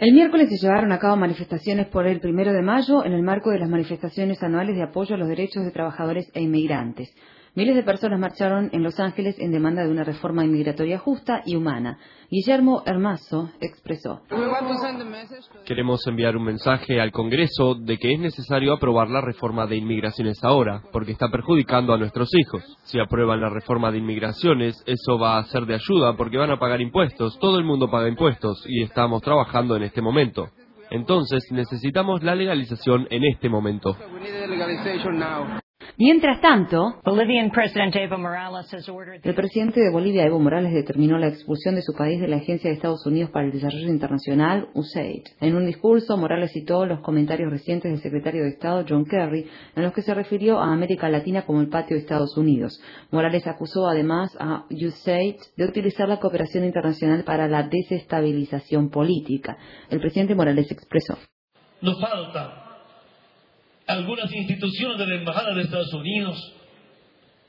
El miércoles se llevaron a cabo manifestaciones por el primero de mayo en el marco de las manifestaciones anuales de apoyo a los derechos de trabajadores e inmigrantes. Miles de personas marcharon en Los Ángeles en demanda de una reforma inmigratoria justa y humana. Guillermo Hermazo expresó. Queremos enviar un mensaje al Congreso de que es necesario aprobar la reforma de inmigraciones ahora, porque está perjudicando a nuestros hijos. Si aprueban la reforma de inmigraciones, eso va a ser de ayuda porque van a pagar impuestos. Todo el mundo paga impuestos y estamos trabajando en este momento. Entonces necesitamos la legalización en este momento. Mientras tanto, el presidente de Bolivia, Evo Morales, determinó la expulsión de su país de la Agencia de Estados Unidos para el Desarrollo Internacional, USAID. En un discurso, Morales citó los comentarios recientes del secretario de Estado, John Kerry, en los que se refirió a América Latina como el patio de Estados Unidos. Morales acusó además a USAID de utilizar la cooperación internacional para la desestabilización política. El presidente Morales expresó. Nos falta algunas instituciones de la Embajada de Estados Unidos,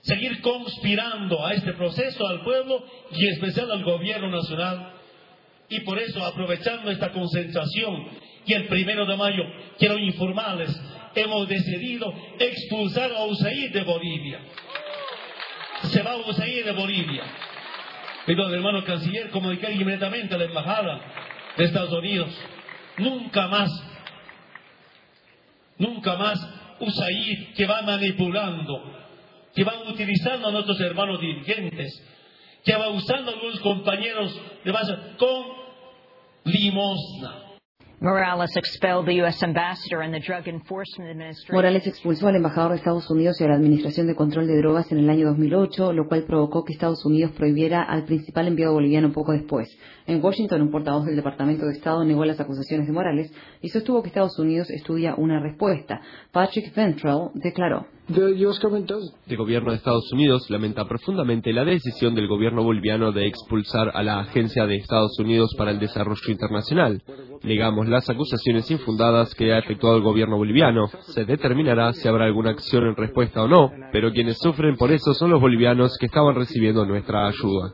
seguir conspirando a este proceso, al pueblo y en especial al gobierno nacional. Y por eso, aprovechando esta concentración y el primero de mayo, quiero informarles, hemos decidido expulsar a USAID de Bolivia. Se va a USAID de Bolivia. El hermano canciller comunicar inmediatamente a la embajada de Estados Unidos. Nunca más Nunca más USAID que va manipulando, que va utilizando a nuestros hermanos dirigentes, que va usando a algunos compañeros de base con limosna. Morales expulsó al embajador de Estados Unidos y a la Administración de Control de Drogas en el año 2008, lo cual provocó que Estados Unidos prohibiera al principal enviado boliviano poco después. En Washington, un portavoz del Departamento de Estado negó las acusaciones de Morales y sostuvo que Estados Unidos estudia una respuesta. Patrick Ventral declaró. El gobierno de Estados Unidos lamenta profundamente la decisión del gobierno boliviano de expulsar a la Agencia de Estados Unidos para el Desarrollo Internacional. Negamos las acusaciones infundadas que ha efectuado el gobierno boliviano. Se determinará si habrá alguna acción en respuesta o no, pero quienes sufren por eso son los bolivianos que estaban recibiendo nuestra ayuda.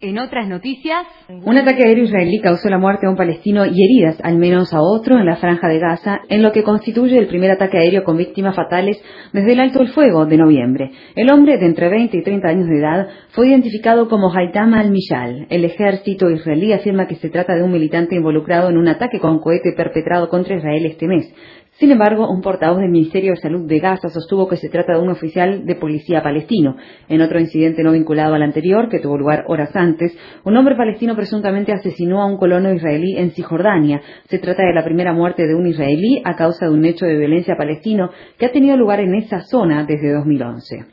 En otras noticias, un ataque aéreo israelí causó la muerte a un palestino y heridas al menos a otro en la franja de Gaza, en lo que constituye el primer ataque aéreo con víctimas fatales desde el alto el fuego de noviembre. El hombre de entre 20 y 30 años de edad fue identificado como Haitham al-Mishal. El ejército israelí afirma que se trata de un militante involucrado en un ataque con cohete perpetrado contra Israel este mes. Sin embargo, un portavoz del Ministerio de Salud de Gaza sostuvo que se trata de un oficial de policía palestino. En otro incidente no vinculado al anterior, que tuvo lugar horas antes, un hombre palestino presuntamente asesinó a un colono israelí en Cisjordania. Se trata de la primera muerte de un israelí a causa de un hecho de violencia palestino que ha tenido lugar en esa zona desde 2011.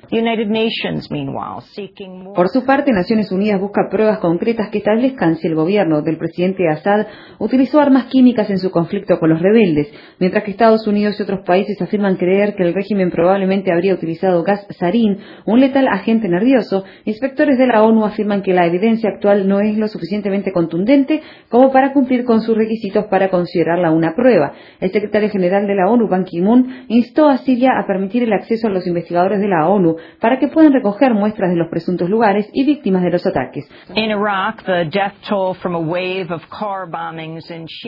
Por su parte, Naciones Unidas busca pruebas concretas que establezcan si el gobierno del presidente Assad utilizó armas químicas en su conflicto con los rebeldes, mientras que Estados Unidos y otros países afirman creer que el régimen probablemente habría utilizado gas sarín, un letal agente nervioso, inspectores de la ONU afirman que la evidencia actual no es lo suficientemente contundente como para cumplir con sus requisitos para considerarla una prueba. El secretario general de la ONU, Ban Ki-moon, instó a Siria a permitir el acceso a los investigadores de la ONU para que puedan recoger muestras de los presuntos lugares y víctimas de los ataques.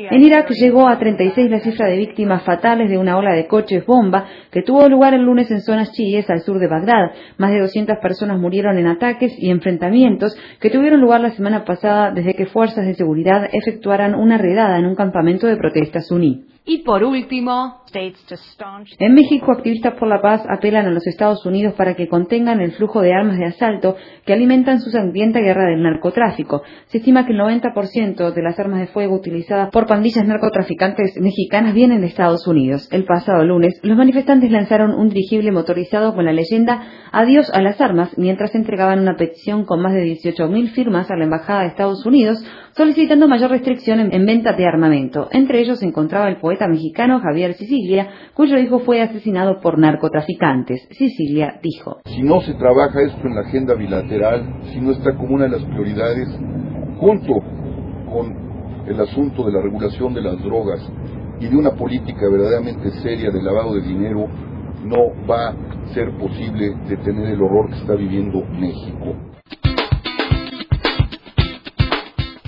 En Irak llegó a 36 la cifra de víctimas fatales de una ola de coches bomba que tuvo lugar el lunes en zonas chiíes al sur de Bagdad. Más de 200 personas murieron en ataques y enfrentamientos que tuvieron lugar la semana pasada desde que fuerzas de seguridad efectuaran una redada en un campamento de protestas suní. Y por último, en México, activistas por la paz apelan a los Estados Unidos para que contengan el flujo de armas de asalto que alimentan su sangrienta guerra del narcotráfico. Se estima que el 90% de las armas de fuego utilizadas por pandillas narcotraficantes mexicanas vienen de Estados Unidos. El pasado lunes, los manifestantes lanzaron un dirigible motorizado con la leyenda Adiós a las armas mientras entregaban una petición con más de 18.000 firmas a la Embajada de Estados Unidos solicitando mayor restricción en, venta de armamento. Entre ellos se encontraba el poeta mexicano Javier Sicilia, cuyo hijo fue asesinado por narcotraficantes. Sicilia dijo, Si no se trabaja esto en la agenda bilateral, si no está como una de las prioridades, junto con el asunto de la regulación de las drogas y de una política verdaderamente seria de lavado de dinero, no va a ser posible detener el horror que está viviendo México.